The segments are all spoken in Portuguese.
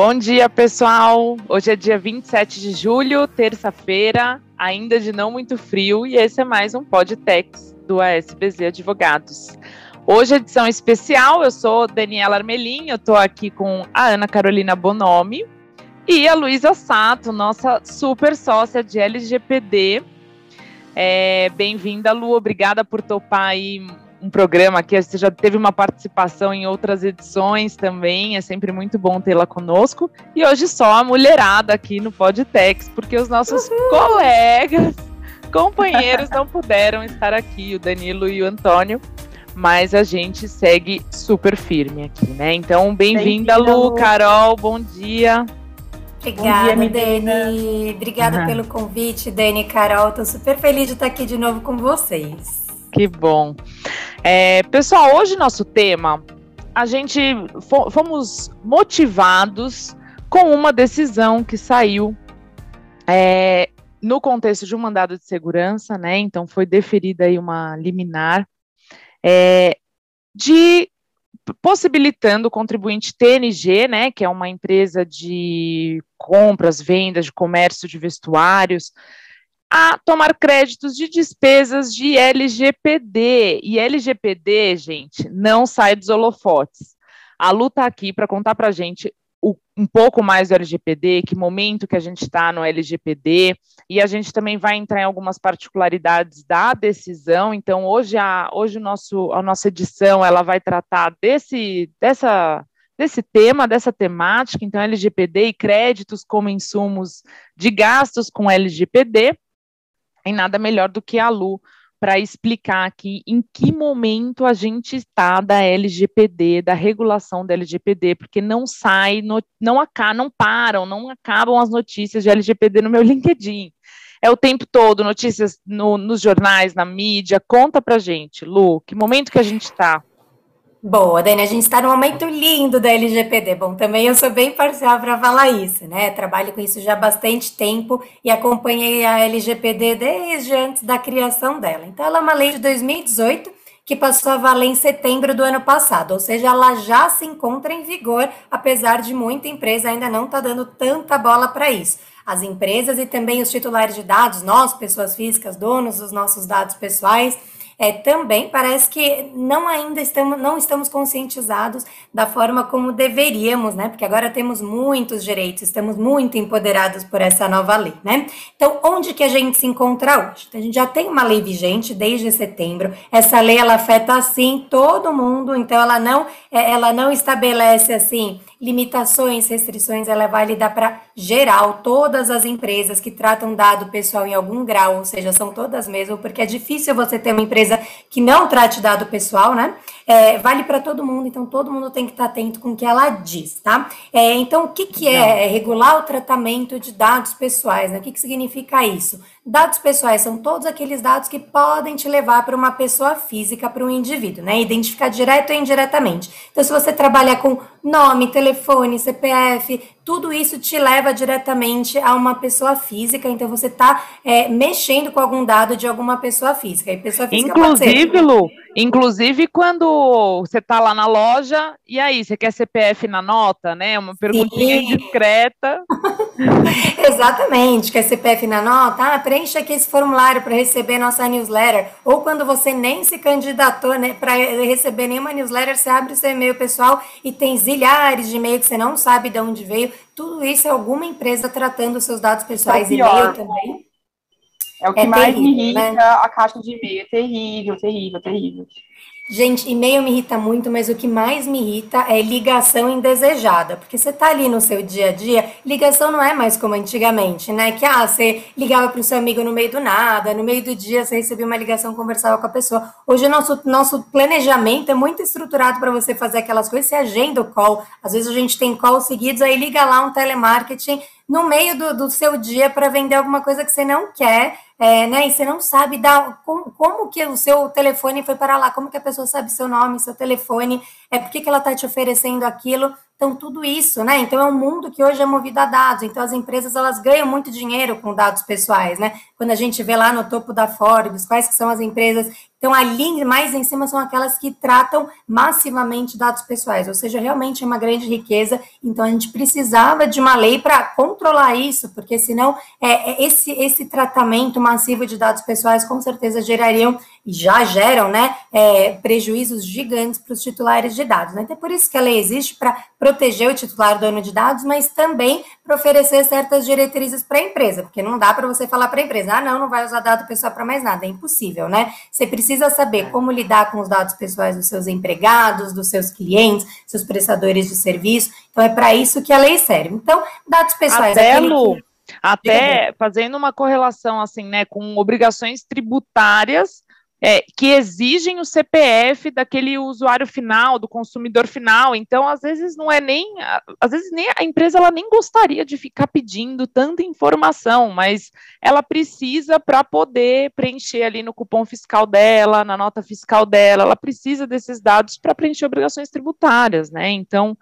Bom dia, pessoal. Hoje é dia 27 de julho, terça-feira, ainda de não muito frio, e esse é mais um Podtex do ASBZ Advogados. Hoje edição especial, eu sou Daniela Armelin, eu estou aqui com a Ana Carolina Bonomi e a Luísa Sato, nossa super sócia de LGPD. É, Bem-vinda, Lu, obrigada por topar aí um programa aqui, você já teve uma participação em outras edições também, é sempre muito bom tê-la conosco. E hoje só a mulherada aqui no Podtex, porque os nossos Uhul. colegas, companheiros não puderam estar aqui, o Danilo e o Antônio, mas a gente segue super firme aqui, né? Então, bem-vinda, bem Lu, Carol, bom dia. Obrigada, dia, Dani. Obrigada uhum. pelo convite, Dani e Carol. Estou super feliz de estar aqui de novo com vocês. Que bom. É, pessoal, hoje nosso tema, a gente fomos motivados com uma decisão que saiu é, no contexto de um mandado de segurança, né? Então foi deferida aí uma liminar é, de possibilitando o contribuinte TNG, né, que é uma empresa de compras, vendas, de comércio de vestuários, a tomar créditos de despesas de LGPD. E LGPD, gente, não sai dos holofotes. A Lu está aqui para contar para a gente o, um pouco mais do LGPD, que momento que a gente está no LGPD, e a gente também vai entrar em algumas particularidades da decisão. Então, hoje a, hoje o nosso, a nossa edição ela vai tratar desse, dessa, desse tema, dessa temática, então LGPD e créditos como insumos de gastos com LGPD em nada melhor do que a Lu para explicar aqui em que momento a gente está da LGPD, da regulação da LGPD, porque não sai, no, não, acá, não param, não acabam as notícias de LGPD no meu LinkedIn. É o tempo todo, notícias no, nos jornais, na mídia. Conta pra gente, Lu, que momento que a gente está? Boa, Dani, a gente está num momento lindo da LGPD. Bom, também eu sou bem parcial para falar isso, né? Trabalho com isso já há bastante tempo e acompanhei a LGPD desde antes da criação dela. Então, ela é uma lei de 2018 que passou a valer em setembro do ano passado, ou seja, ela já se encontra em vigor, apesar de muita empresa ainda não estar tá dando tanta bola para isso. As empresas e também os titulares de dados, nós, pessoas físicas, donos dos nossos dados pessoais, é, também parece que não ainda estamos, não estamos conscientizados da forma como deveríamos, né? Porque agora temos muitos direitos, estamos muito empoderados por essa nova lei, né? Então, onde que a gente se encontra hoje? Então, a gente já tem uma lei vigente desde setembro. Essa lei ela afeta assim todo mundo, então ela não, é, ela não estabelece assim limitações, restrições, ela é válida para geral, todas as empresas que tratam dado pessoal em algum grau, ou seja, são todas mesmo, porque é difícil você ter uma empresa que não trate dado pessoal, né? É, vale para todo mundo, então todo mundo tem que estar atento com o que ela diz, tá? É, então, o que, que é, é regular o tratamento de dados pessoais, né? O que, que significa isso? Dados pessoais são todos aqueles dados que podem te levar para uma pessoa física, para um indivíduo, né? Identificar direto ou indiretamente. Então, se você trabalha com nome, telefone, CPF, tudo isso te leva diretamente a uma pessoa física. Então, você está é, mexendo com algum dado de alguma pessoa física. E pessoa física Inclusive, Lu, inclusive quando você está lá na loja, e aí, você quer CPF na nota, né? Uma perguntinha Sim. discreta. Exatamente, quer CPF na nota? Ah, preencha aqui esse formulário para receber nossa newsletter. Ou quando você nem se candidatou né, para receber nenhuma newsletter, você abre seu e-mail pessoal e tem zilhares de e-mail que você não sabe de onde veio. Tudo isso é alguma empresa tratando seus dados pessoais, é e-mail também. É o que é mais terrível, me irrita, né? a caixa de e-mail. É terrível, terrível, terrível. Gente, e-mail me irrita muito, mas o que mais me irrita é ligação indesejada. Porque você tá ali no seu dia a dia, ligação não é mais como antigamente, né? Que ah, você ligava para o seu amigo no meio do nada, no meio do dia você recebia uma ligação, conversava com a pessoa. Hoje o nosso, nosso planejamento é muito estruturado para você fazer aquelas coisas, você agenda o call. Às vezes a gente tem calls seguidos, aí liga lá um telemarketing no meio do, do seu dia para vender alguma coisa que você não quer, é, né? E você não sabe dar, como, como, que o seu telefone foi para lá, como que a pessoa sabe seu nome, seu telefone, é por que ela está te oferecendo aquilo. Então, tudo isso, né? Então, é um mundo que hoje é movido a dados. Então, as empresas, elas ganham muito dinheiro com dados pessoais, né? Quando a gente vê lá no topo da Forbes, quais que são as empresas então, ali mais em cima são aquelas que tratam massivamente dados pessoais, ou seja, realmente é uma grande riqueza. Então, a gente precisava de uma lei para controlar isso, porque senão é, é, esse, esse tratamento massivo de dados pessoais com certeza gerariam, e já geram, né, é, prejuízos gigantes para os titulares de dados. Né? Então, é por isso que a lei existe para proteger o titular dono de dados, mas também para oferecer certas diretrizes para a empresa, porque não dá para você falar para a empresa, ah, não, não vai usar dado pessoal para mais nada, é impossível, né? Você precisa saber é. como lidar com os dados pessoais dos seus empregados, dos seus clientes, seus prestadores de serviço. Então, é para isso que a lei serve. Então, dados pessoais. Até, Lu, que... até fazendo uma correlação assim, né, com obrigações tributárias é, que exigem o CPF daquele usuário final, do consumidor final. Então, às vezes não é nem, às vezes nem a empresa ela nem gostaria de ficar pedindo tanta informação, mas ela precisa para poder preencher ali no cupom fiscal dela, na nota fiscal dela, ela precisa desses dados para preencher obrigações tributárias, né? Então,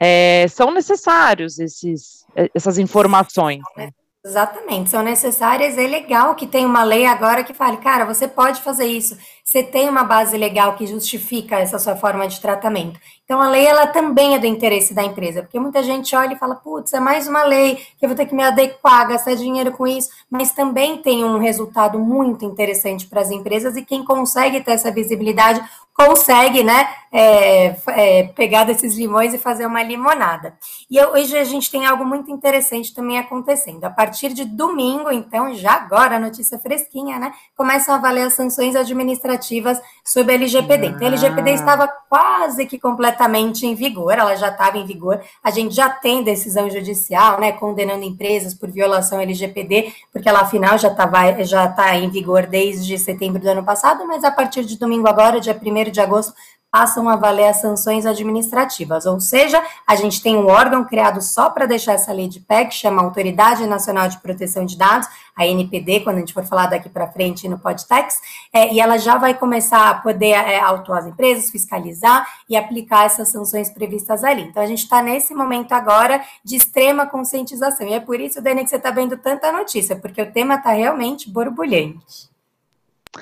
é, são necessários esses, essas informações. Né? Exatamente, são necessárias. É legal que tem uma lei agora que fale, cara, você pode fazer isso. Você tem uma base legal que justifica essa sua forma de tratamento. Então, a lei, ela também é do interesse da empresa, porque muita gente olha e fala, putz, é mais uma lei que eu vou ter que me adequar, gastar dinheiro com isso, mas também tem um resultado muito interessante para as empresas e quem consegue ter essa visibilidade consegue, né, é, é, pegar desses limões e fazer uma limonada. E hoje a gente tem algo muito interessante também acontecendo. A partir de domingo, então, já agora, notícia fresquinha, né, começam a valer as sanções administrativas sobre a LGPD. Então, a LGPD ah. estava quase que completamente em vigor, ela já estava em vigor. A gente já tem decisão judicial, né, condenando empresas por violação LGPD, porque ela afinal já está já tá em vigor desde setembro do ano passado, mas a partir de domingo agora, dia 1 de agosto, passam a valer as sanções administrativas. Ou seja, a gente tem um órgão criado só para deixar essa lei de pé, que chama Autoridade Nacional de Proteção de Dados, a NPD, quando a gente for falar daqui para frente no Podtex, é, e ela já vai começar a poder é, autuar as empresas, fiscalizar e aplicar essas sanções previstas ali. Então, a gente está nesse momento agora de extrema conscientização. E é por isso, Dani, que você está vendo tanta notícia, porque o tema está realmente borbulhante.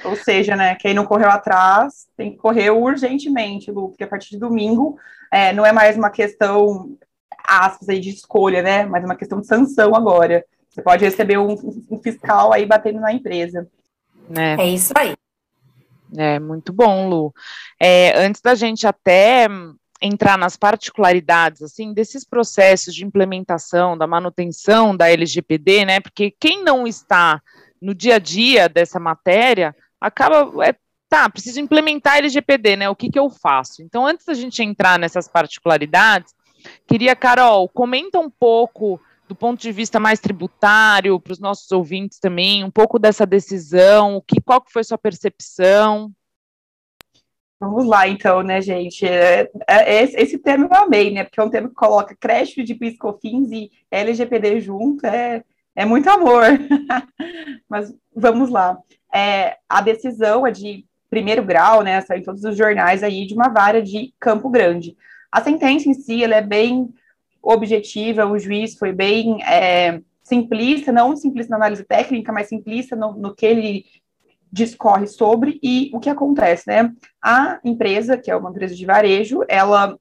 Ou seja, né, quem não correu atrás tem que correr urgentemente, Lu, porque a partir de domingo é, não é mais uma questão, aspas, aí, de escolha, né, mas uma questão de sanção agora. Você pode receber um, um fiscal aí batendo na empresa. É. é isso aí. É, muito bom, Lu. É, antes da gente até entrar nas particularidades, assim, desses processos de implementação, da manutenção da LGPD, né, porque quem não está no dia a dia dessa matéria, acaba. É, tá, preciso implementar LGPD, né? O que, que eu faço? Então, antes da gente entrar nessas particularidades, queria, Carol, comenta um pouco do ponto de vista mais tributário, para os nossos ouvintes também, um pouco dessa decisão, o que, qual que foi sua percepção? Vamos lá, então, né, gente? É, é, esse tema eu amei, né? Porque é um tema que coloca crédito de piscofins e LGPD junto, é, é muito amor. Mas vamos lá. É, a decisão é de primeiro grau, né? Saiu em todos os jornais aí de uma vara de Campo Grande. A sentença em si, ela é bem objetiva, o juiz foi bem é, simplista, não simplista na análise técnica, mas simplista no, no que ele discorre sobre e o que acontece, né? A empresa, que é uma empresa de varejo, ela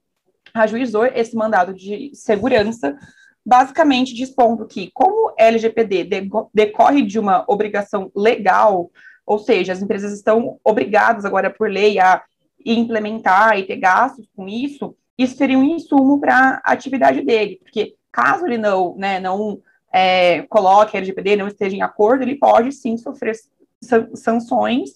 ajuizou esse mandado de segurança basicamente dispondo que, como LGPD decorre de uma obrigação legal, ou seja, as empresas estão obrigadas agora por lei a implementar e ter gastos com isso, isso seria um insumo para a atividade dele, porque caso ele não, né, não é, coloque LGPD, não esteja em acordo, ele pode sim sofrer sanções,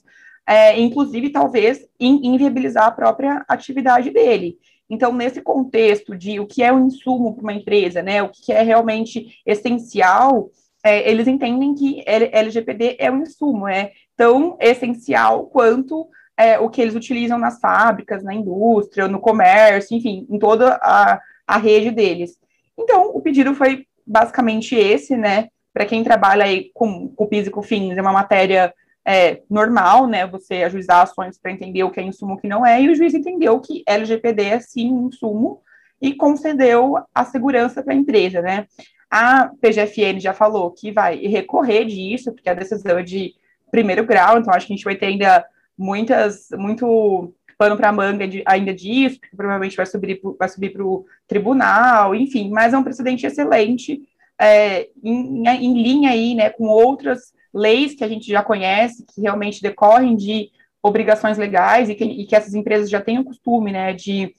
é, inclusive talvez inviabilizar a própria atividade dele. Então, nesse contexto de o que é o insumo para uma empresa, né, o que é realmente essencial, é, eles entendem que LGPD é um insumo, é tão essencial quanto é, o que eles utilizam nas fábricas, na indústria, no comércio, enfim, em toda a, a rede deles. Então, o pedido foi basicamente esse, né, para quem trabalha aí com, com PIS e com fins, é uma matéria é, normal, né, você ajuizar ações para entender o que é insumo e o que não é, e o juiz entendeu que LGPD é sim um insumo, e concedeu a segurança para a empresa, né? A PGFN já falou que vai recorrer disso, porque a decisão é de primeiro grau, então acho que a gente vai ter ainda muitas, muito pano para manga de, ainda disso, porque provavelmente vai subir, vai subir para o tribunal, enfim, mas é um precedente excelente, é, em, em, linha aí, né, com outras leis que a gente já conhece, que realmente decorrem de obrigações legais e que, e que essas empresas já têm o costume, né, de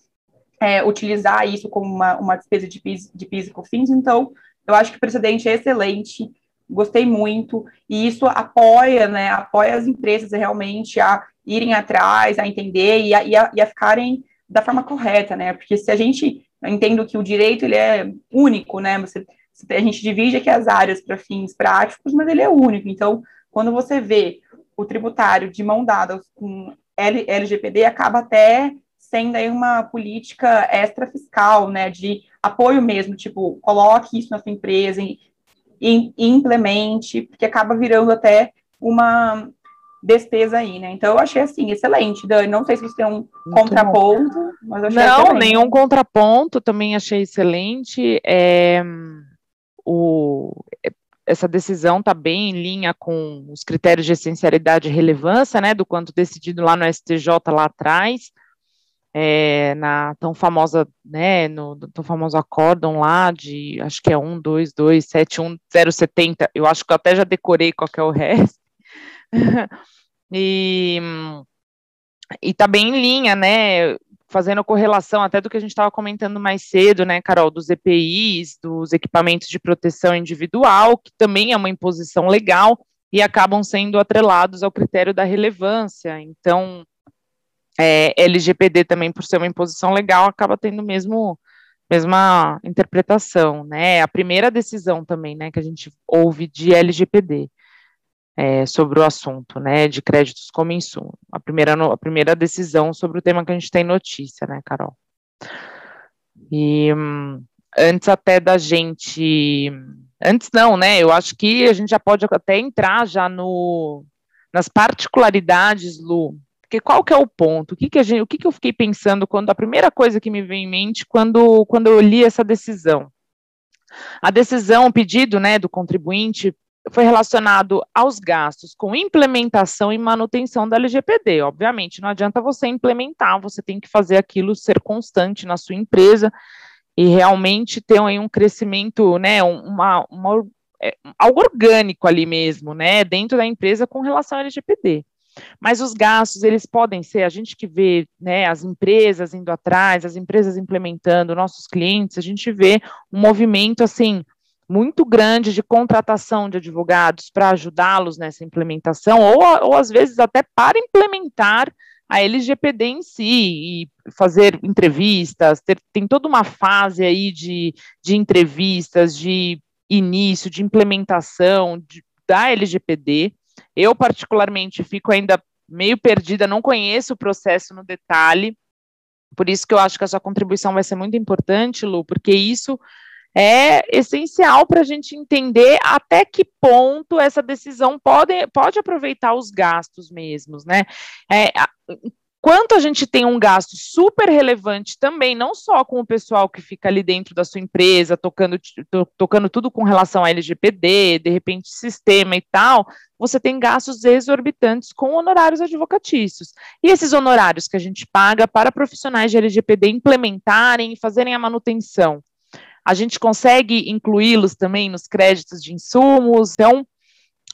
é, utilizar isso como uma, uma despesa de PIS, de PIS e COFINS, então, eu acho que o precedente é excelente, gostei muito, e isso apoia, né, apoia as empresas realmente a irem atrás, a entender e a, e a, e a ficarem da forma correta, né, porque se a gente, entendo que o direito, ele é único, né, você, a gente divide aqui as áreas para fins práticos, mas ele é único, então, quando você vê o tributário de mão dada com LGPD, acaba até sendo aí uma política extra fiscal, né, de apoio mesmo, tipo, coloque isso na sua empresa, e, implemente, porque acaba virando até uma despesa aí, né? Então eu achei assim, excelente, Dani. Não sei se você tem um Muito contraponto, bom. mas eu achei Não, excelente. nenhum contraponto, também achei excelente. É, o, essa decisão está bem em linha com os critérios de essencialidade e relevância, né? Do quanto decidido lá no STJ lá atrás é, na tão famosa, né, no, tão famoso acórdão lá de, acho que é 1, 2, 2, 7, 1, 0, 70, eu acho que eu até já decorei qual é o resto, e, e tá bem em linha, né, fazendo correlação até do que a gente estava comentando mais cedo, né, Carol, dos EPIs, dos equipamentos de proteção individual, que também é uma imposição legal, e acabam sendo atrelados ao critério da relevância, então é, LGPD também, por ser uma imposição legal, acaba tendo mesmo mesma interpretação, né? A primeira decisão também, né, que a gente ouve de LGPD é, sobre o assunto, né, de créditos como insumo. A primeira, a primeira decisão sobre o tema que a gente tem notícia, né, Carol? E hum, antes até da gente, antes não, né? Eu acho que a gente já pode até entrar já no nas particularidades, Lu, porque qual que é o ponto? O que, que, a gente, o que, que eu fiquei pensando quando a primeira coisa que me veio em mente quando, quando eu li essa decisão? A decisão, o pedido né, do contribuinte foi relacionado aos gastos com implementação e manutenção da LGPD. Obviamente, não adianta você implementar, você tem que fazer aquilo ser constante na sua empresa e realmente ter um, um crescimento, né, uma, uma, é, algo orgânico ali mesmo, né, dentro da empresa com relação à LGPD. Mas os gastos, eles podem ser, a gente que vê né, as empresas indo atrás, as empresas implementando, nossos clientes, a gente vê um movimento assim muito grande de contratação de advogados para ajudá-los nessa implementação, ou, ou às vezes até para implementar a LGPD em si e fazer entrevistas, ter, tem toda uma fase aí de, de entrevistas, de início, de implementação de, da LGPD, eu, particularmente, fico ainda meio perdida, não conheço o processo no detalhe, por isso que eu acho que a sua contribuição vai ser muito importante, Lu, porque isso é essencial para a gente entender até que ponto essa decisão pode, pode aproveitar os gastos mesmos, né? É, quanto a gente tem um gasto super relevante também, não só com o pessoal que fica ali dentro da sua empresa, tocando, to, tocando tudo com relação a LGPD, de repente sistema e tal, você tem gastos exorbitantes com honorários advocatícios. E esses honorários que a gente paga para profissionais de LGPD implementarem e fazerem a manutenção, a gente consegue incluí-los também nos créditos de insumos? Então,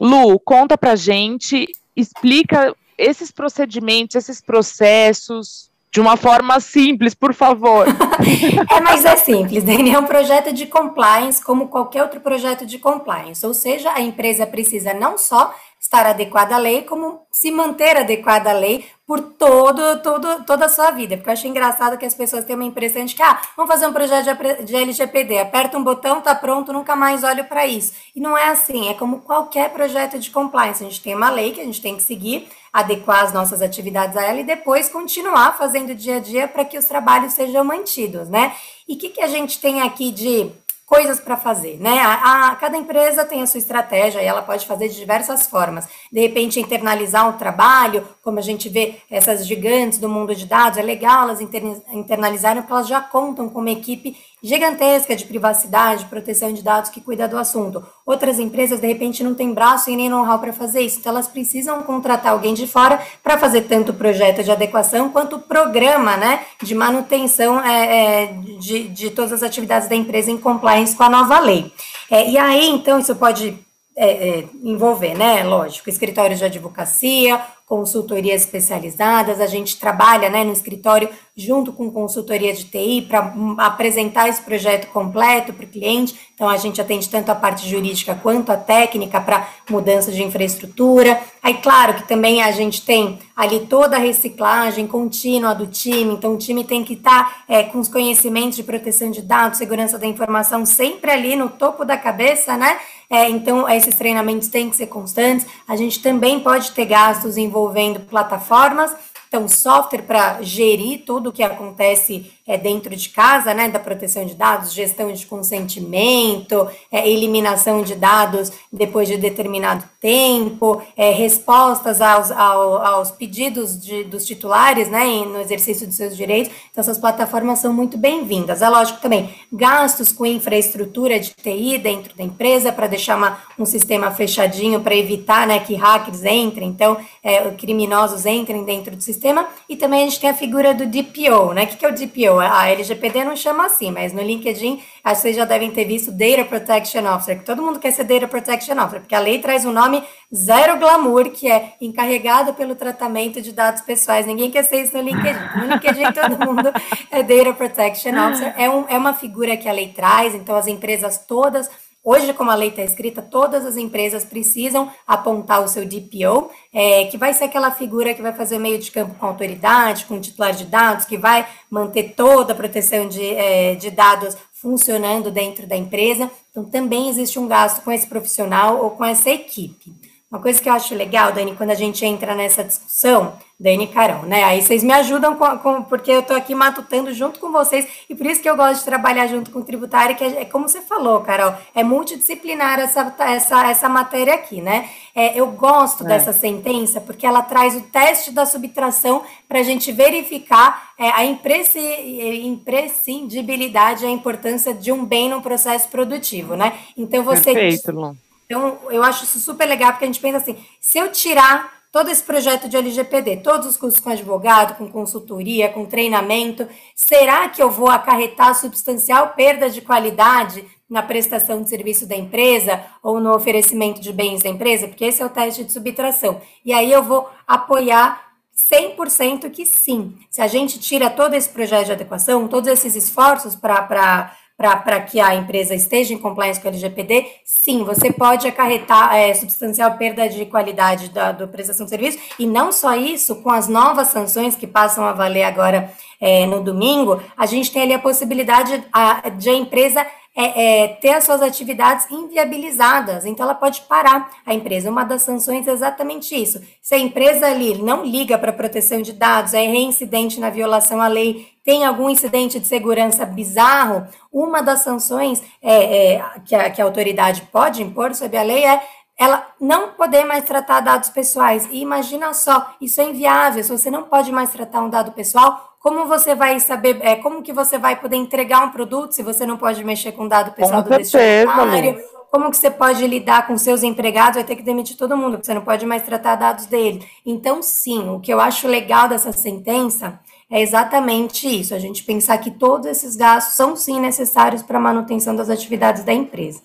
Lu, conta pra gente, explica esses procedimentos, esses processos, de uma forma simples, por favor. é, mas é simples, Dani. É um projeto de compliance, como qualquer outro projeto de compliance. Ou seja, a empresa precisa não só estar adequada à lei, como se manter adequada à lei por todo, todo, toda a sua vida. Porque eu acho engraçado que as pessoas têm uma impressão de que, ah, vamos fazer um projeto de LGPD, aperta um botão, tá pronto, nunca mais olho para isso. E não é assim, é como qualquer projeto de compliance. A gente tem uma lei que a gente tem que seguir, adequar as nossas atividades a ela e depois continuar fazendo dia a dia para que os trabalhos sejam mantidos, né? E o que, que a gente tem aqui de coisas para fazer, né? A, a, cada empresa tem a sua estratégia e ela pode fazer de diversas formas. De repente, internalizar o trabalho, como a gente vê essas gigantes do mundo de dados, é legal elas internalizarem porque elas já contam com uma equipe gigantesca de privacidade, proteção de dados que cuida do assunto. Outras empresas, de repente, não têm braço e nem know-how para fazer isso, então elas precisam contratar alguém de fora para fazer tanto o projeto de adequação quanto o programa né, de manutenção é, é, de, de todas as atividades da empresa em compliance com a nova lei. É, e aí, então, isso pode é, é, envolver, né? Lógico, escritórios de advocacia, consultorias especializadas, a gente trabalha né, no escritório junto com consultoria de TI para apresentar esse projeto completo para o cliente. Então, a gente atende tanto a parte jurídica quanto a técnica para mudança de infraestrutura. Aí, claro que também a gente tem ali toda a reciclagem contínua do time, então o time tem que estar tá, é, com os conhecimentos de proteção de dados, segurança da informação sempre ali no topo da cabeça, né? É, então, esses treinamentos têm que ser constantes. A gente também pode ter gastos envolvendo plataformas então, software para gerir tudo o que acontece é, dentro de casa, né, da proteção de dados, gestão de consentimento, é, eliminação de dados depois de determinado tempo, é, respostas aos, ao, aos pedidos de, dos titulares, né, no exercício de seus direitos. Então, essas plataformas são muito bem-vindas. É lógico também, gastos com infraestrutura de TI dentro da empresa para deixar uma, um sistema fechadinho para evitar, né, que hackers entrem, então, é, criminosos entrem dentro do sistema e também a gente tem a figura do DPO, né? O que, é o DPO? A LGPD não chama assim, mas no LinkedIn, acho que vocês já devem ter visto Data Protection Officer, que todo mundo quer ser Data Protection Officer, porque a lei traz um nome zero glamour, que é encarregado pelo tratamento de dados pessoais. Ninguém quer ser isso no LinkedIn. No LinkedIn, todo mundo é Data Protection Officer. É, um, é uma figura que a lei traz, então as empresas todas Hoje, como a lei está escrita, todas as empresas precisam apontar o seu DPO, é, que vai ser aquela figura que vai fazer meio de campo com autoridade, com titular de dados, que vai manter toda a proteção de, é, de dados funcionando dentro da empresa. Então, também existe um gasto com esse profissional ou com essa equipe. Uma coisa que eu acho legal, Dani, quando a gente entra nessa discussão, Dani e Carol, né? Aí vocês me ajudam com, com porque eu estou aqui matutando junto com vocês, e por isso que eu gosto de trabalhar junto com o tributário, que é, é como você falou, Carol, é multidisciplinar essa, essa, essa matéria aqui, né? É, eu gosto é. dessa sentença porque ela traz o teste da subtração para a gente verificar é, a imprescindibilidade, a importância de um bem no processo produtivo, né? Então você. Perfeito, Lu então, eu acho isso super legal, porque a gente pensa assim: se eu tirar todo esse projeto de LGPD, todos os cursos com advogado, com consultoria, com treinamento, será que eu vou acarretar substancial perda de qualidade na prestação de serviço da empresa ou no oferecimento de bens da empresa? Porque esse é o teste de subtração. E aí eu vou apoiar 100% que sim. Se a gente tira todo esse projeto de adequação, todos esses esforços para para que a empresa esteja em compliance com o LGPD, sim, você pode acarretar é, substancial perda de qualidade da prestação de serviço, e não só isso, com as novas sanções que passam a valer agora é, no domingo, a gente tem ali a possibilidade a, de a empresa é, é, ter as suas atividades inviabilizadas, então ela pode parar a empresa. Uma das sanções é exatamente isso. Se a empresa ali não liga para a proteção de dados, é reincidente na violação à lei, tem algum incidente de segurança bizarro, uma das sanções é, é, que, a, que a autoridade pode impor sob a lei é ela não poder mais tratar dados pessoais. E imagina só, isso é inviável. Se você não pode mais tratar um dado pessoal, como você vai saber, é, como que você vai poder entregar um produto se você não pode mexer com dado pessoal com do destinatário? Como que você pode lidar com seus empregados? Vai ter que demitir todo mundo, porque você não pode mais tratar dados dele. Então, sim, o que eu acho legal dessa sentença é exatamente isso, a gente pensar que todos esses gastos são sim necessários para a manutenção das atividades da empresa.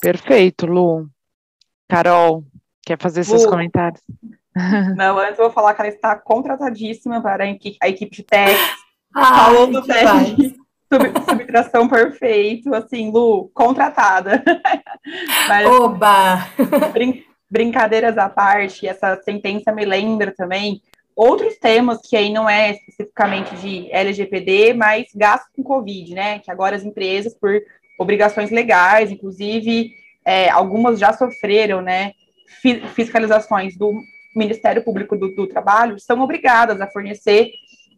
Perfeito, Lu. Carol, quer fazer Lu, seus comentários? Não, antes eu vou falar que ela está contratadíssima para a equipe, a equipe de testes. Falou do teste sub, subtração perfeito, assim, Lu, contratada. Mas, Oba! Brin brincadeiras à parte, essa sentença me lembra também outros temas que aí não é especificamente de LGPD, mas gasto com Covid, né? Que agora as empresas, por obrigações legais, inclusive, é, algumas já sofreram, né? Fiscalizações do Ministério Público do, do Trabalho são obrigadas a fornecer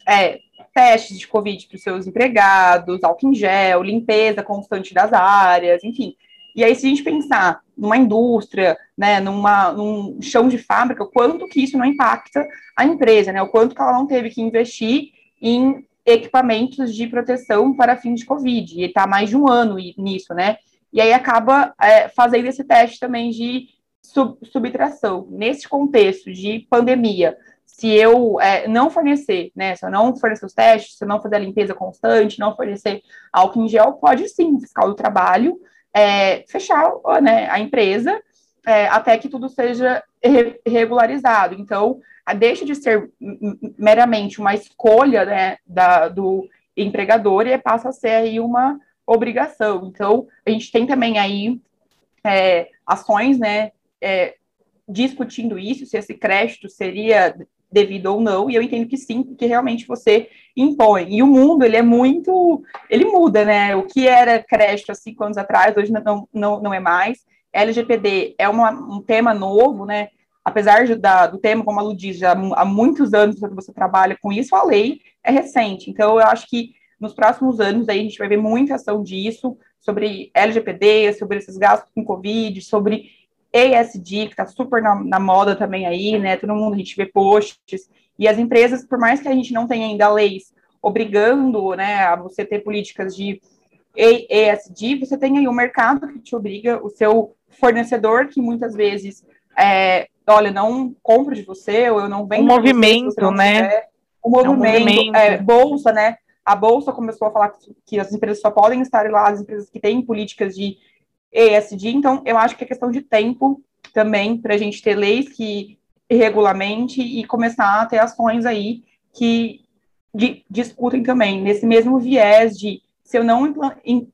é, testes de Covid para os seus empregados, álcool em gel, limpeza constante das áreas, enfim. E aí, se a gente pensar numa indústria, né, numa, num chão de fábrica, o quanto que isso não impacta a empresa, né, o quanto que ela não teve que investir em equipamentos de proteção para fins de Covid, e está mais de um ano nisso, né, e aí acaba é, fazendo esse teste também de sub, subtração. Nesse contexto de pandemia, se eu é, não fornecer, né, se eu não fornecer os testes, se eu não fazer a limpeza constante, não fornecer álcool em gel, pode sim, o fiscal do trabalho, é, fechar né, a empresa é, até que tudo seja re regularizado. Então, deixa de ser meramente uma escolha né, da, do empregador e passa a ser aí uma obrigação. Então, a gente tem também aí é, ações, né, é, discutindo isso, se esse crédito seria devido ou não, e eu entendo que sim, porque realmente você impõe. E o mundo, ele é muito, ele muda, né? O que era crédito há cinco anos atrás, hoje não, não, não é mais. LGPD é uma, um tema novo, né? Apesar da, do tema, como a Lu diz, já há muitos anos que você trabalha com isso, a lei é recente. Então, eu acho que nos próximos anos aí a gente vai ver muita ação disso, sobre LGPD, sobre esses gastos com Covid, sobre ESG, que está super na, na, moda também aí, né? Todo mundo a gente vê posts. E as empresas, por mais que a gente não tenha ainda leis obrigando, né, a você ter políticas de ESG, você tem aí o mercado que te obriga, o seu fornecedor, que muitas vezes, é, olha, não compro de você, ou eu não vendo. O movimento, você, né? O movimento, é, um movimento. É, bolsa, né? A bolsa começou a falar que as empresas só podem estar lá, as empresas que têm políticas de ESG, então eu acho que é questão de tempo também para a gente ter leis que regulamente e começar a ter ações aí que de, discutem também nesse mesmo viés de se eu não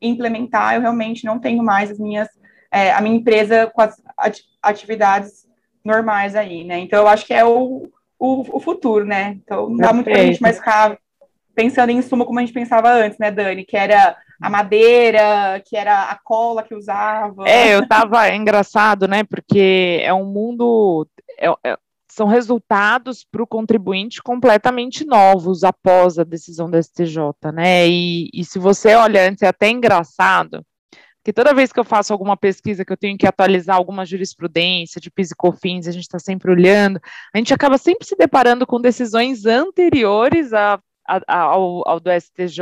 implementar, eu realmente não tenho mais as minhas é, a minha empresa com as atividades normais aí, né? Então eu acho que é o, o, o futuro, né? Então não dá muito para a gente mais ficar pensando em suma como a gente pensava antes, né, Dani? Que era a madeira, que era a cola que usava. É, eu tava é engraçado, né? Porque é um mundo. É, é, são resultados para o contribuinte completamente novos após a decisão da STJ, né? E, e se você olha antes, é até engraçado, que toda vez que eu faço alguma pesquisa que eu tenho que atualizar alguma jurisprudência de PIS e COFINS, a gente está sempre olhando, a gente acaba sempre se deparando com decisões anteriores a, a, ao, ao do STJ,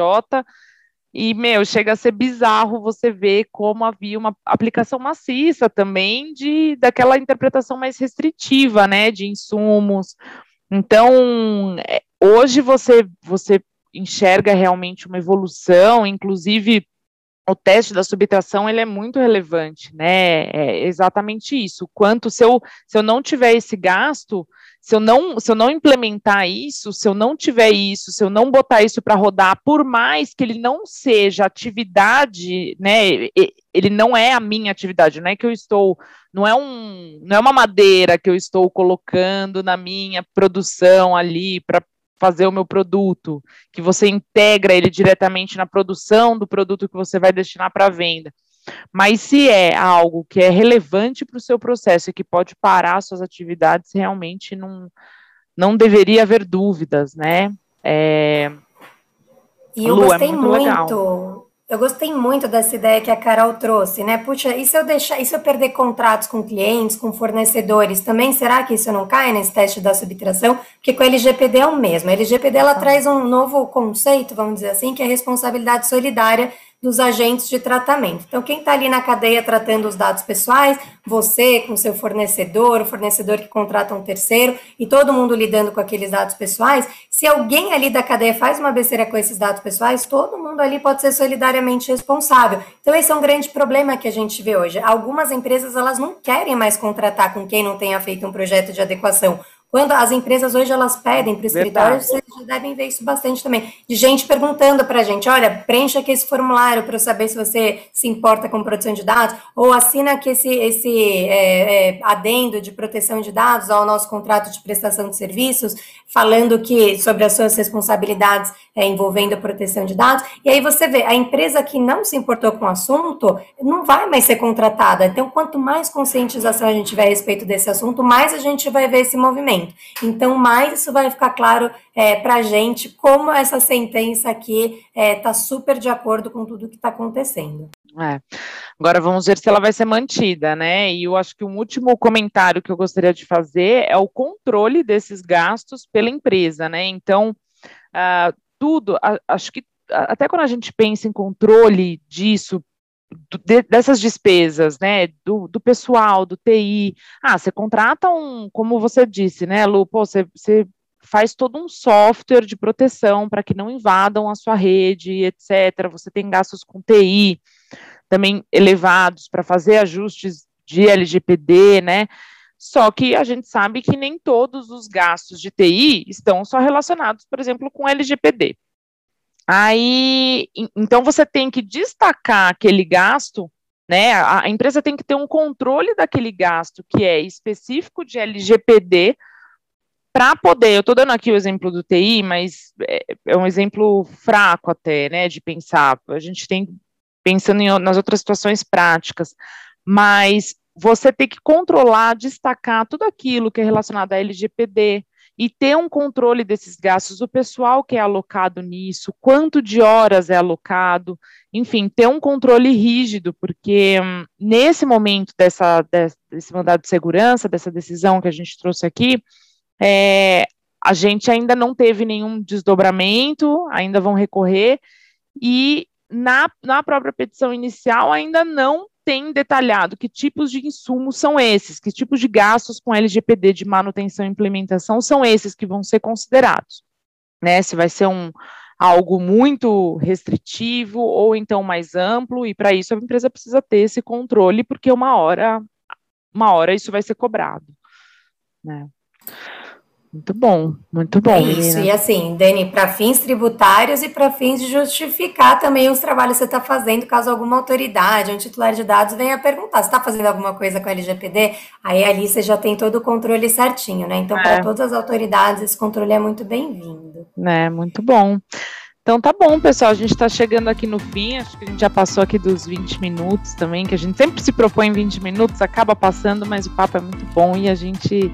e, meu, chega a ser bizarro você ver como havia uma aplicação maciça também de daquela interpretação mais restritiva, né, de insumos. Então, é, hoje você, você enxerga realmente uma evolução, inclusive o teste da subtração ele é muito relevante, né? É exatamente isso. Quanto se eu, se eu não tiver esse gasto, se eu não, se eu não implementar isso, se eu não tiver isso, se eu não botar isso para rodar, por mais que ele não seja atividade, né, ele não é a minha atividade, não é que eu estou, não é um, não é uma madeira que eu estou colocando na minha produção ali para fazer o meu produto, que você integra ele diretamente na produção do produto que você vai destinar para venda. Mas se é algo que é relevante para o seu processo e que pode parar suas atividades, realmente não, não deveria haver dúvidas, né? É... E eu Lu, é gostei é muito, muito legal. Eu gostei muito dessa ideia que a Carol trouxe, né? Puxa, e se eu deixar, e se eu perder contratos com clientes, com fornecedores, também será que isso não cai nesse teste da subtração? Porque com a LGPD é o mesmo. A LGPD ela tá. traz um novo conceito, vamos dizer assim, que é a responsabilidade solidária dos agentes de tratamento. Então, quem está ali na cadeia tratando os dados pessoais, você com seu fornecedor, o fornecedor que contrata um terceiro e todo mundo lidando com aqueles dados pessoais, se alguém ali da cadeia faz uma besteira com esses dados pessoais, todo mundo ali pode ser solidariamente responsável. Então, esse é um grande problema que a gente vê hoje. Algumas empresas, elas não querem mais contratar com quem não tenha feito um projeto de adequação quando as empresas hoje elas pedem para o escritório, vocês já devem ver isso bastante também, de gente perguntando para a gente, olha, preencha aqui esse formulário para eu saber se você se importa com produção de dados, ou assina aqui esse, esse é, é, adendo de proteção de dados ao nosso contrato de prestação de serviços, falando que sobre as suas responsabilidades é, envolvendo a proteção de dados, e aí você vê, a empresa que não se importou com o assunto não vai mais ser contratada. Então, quanto mais conscientização a gente tiver a respeito desse assunto, mais a gente vai ver esse movimento. Momento. Então, mais isso vai ficar claro é, para a gente como essa sentença aqui está é, tá super de acordo com tudo que está acontecendo. É. Agora vamos ver se ela vai ser mantida, né? E eu acho que um último comentário que eu gostaria de fazer é o controle desses gastos pela empresa, né? Então, uh, tudo, uh, acho que até quando a gente pensa em controle disso, de, dessas despesas, né, do, do, pessoal, do TI, ah, você contrata um, como você disse, né, Lu, pô, você, você faz todo um software de proteção para que não invadam a sua rede, etc. Você tem gastos com TI também elevados para fazer ajustes de LGPD, né? Só que a gente sabe que nem todos os gastos de TI estão só relacionados, por exemplo, com LGPD. Aí, então você tem que destacar aquele gasto, né? A, a empresa tem que ter um controle daquele gasto que é específico de LGPD para poder, eu estou dando aqui o exemplo do TI, mas é, é, um exemplo fraco até, né, de pensar. A gente tem pensando em, nas outras situações práticas, mas você tem que controlar, destacar tudo aquilo que é relacionado à LGPD, e ter um controle desses gastos, o pessoal que é alocado nisso, quanto de horas é alocado, enfim, ter um controle rígido, porque hum, nesse momento dessa, desse mandado de segurança, dessa decisão que a gente trouxe aqui, é, a gente ainda não teve nenhum desdobramento, ainda vão recorrer, e na, na própria petição inicial ainda não tem detalhado que tipos de insumos são esses, que tipos de gastos com LGPD de manutenção e implementação são esses que vão ser considerados. Né, se vai ser um, algo muito restritivo ou então mais amplo, e para isso a empresa precisa ter esse controle, porque uma hora, uma hora isso vai ser cobrado. Né. Muito bom, muito bom. É isso, menina. e assim, Dani, para fins tributários e para fins de justificar também os trabalhos que você está fazendo, caso alguma autoridade, um titular de dados venha perguntar, você está fazendo alguma coisa com a LGPD? Aí ali você já tem todo o controle certinho, né? Então, é. para todas as autoridades, esse controle é muito bem-vindo. É, muito bom. Então tá bom, pessoal, a gente está chegando aqui no fim, acho que a gente já passou aqui dos 20 minutos também, que a gente sempre se propõe 20 minutos, acaba passando, mas o papo é muito bom e a gente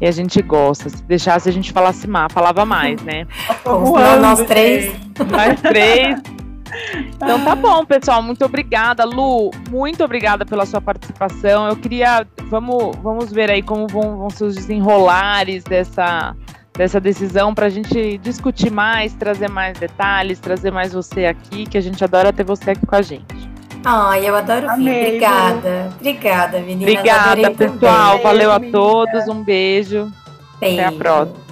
e a gente gosta. Se deixasse a gente falasse mais, falava mais, né? Vamos nós três. Nós três. Então tá bom, pessoal. Muito obrigada, Lu. Muito obrigada pela sua participação. Eu queria. Vamos, vamos ver aí como vão, vão ser os desenrolares dessa, dessa decisão para a gente discutir mais, trazer mais detalhes, trazer mais você aqui, que a gente adora ter você aqui com a gente. Ai, eu adoro Amei, vir. Obrigada. Obrigada, meninas. Obrigada, pessoal. Valeu a todos. Um beijo. beijo. Até a próxima.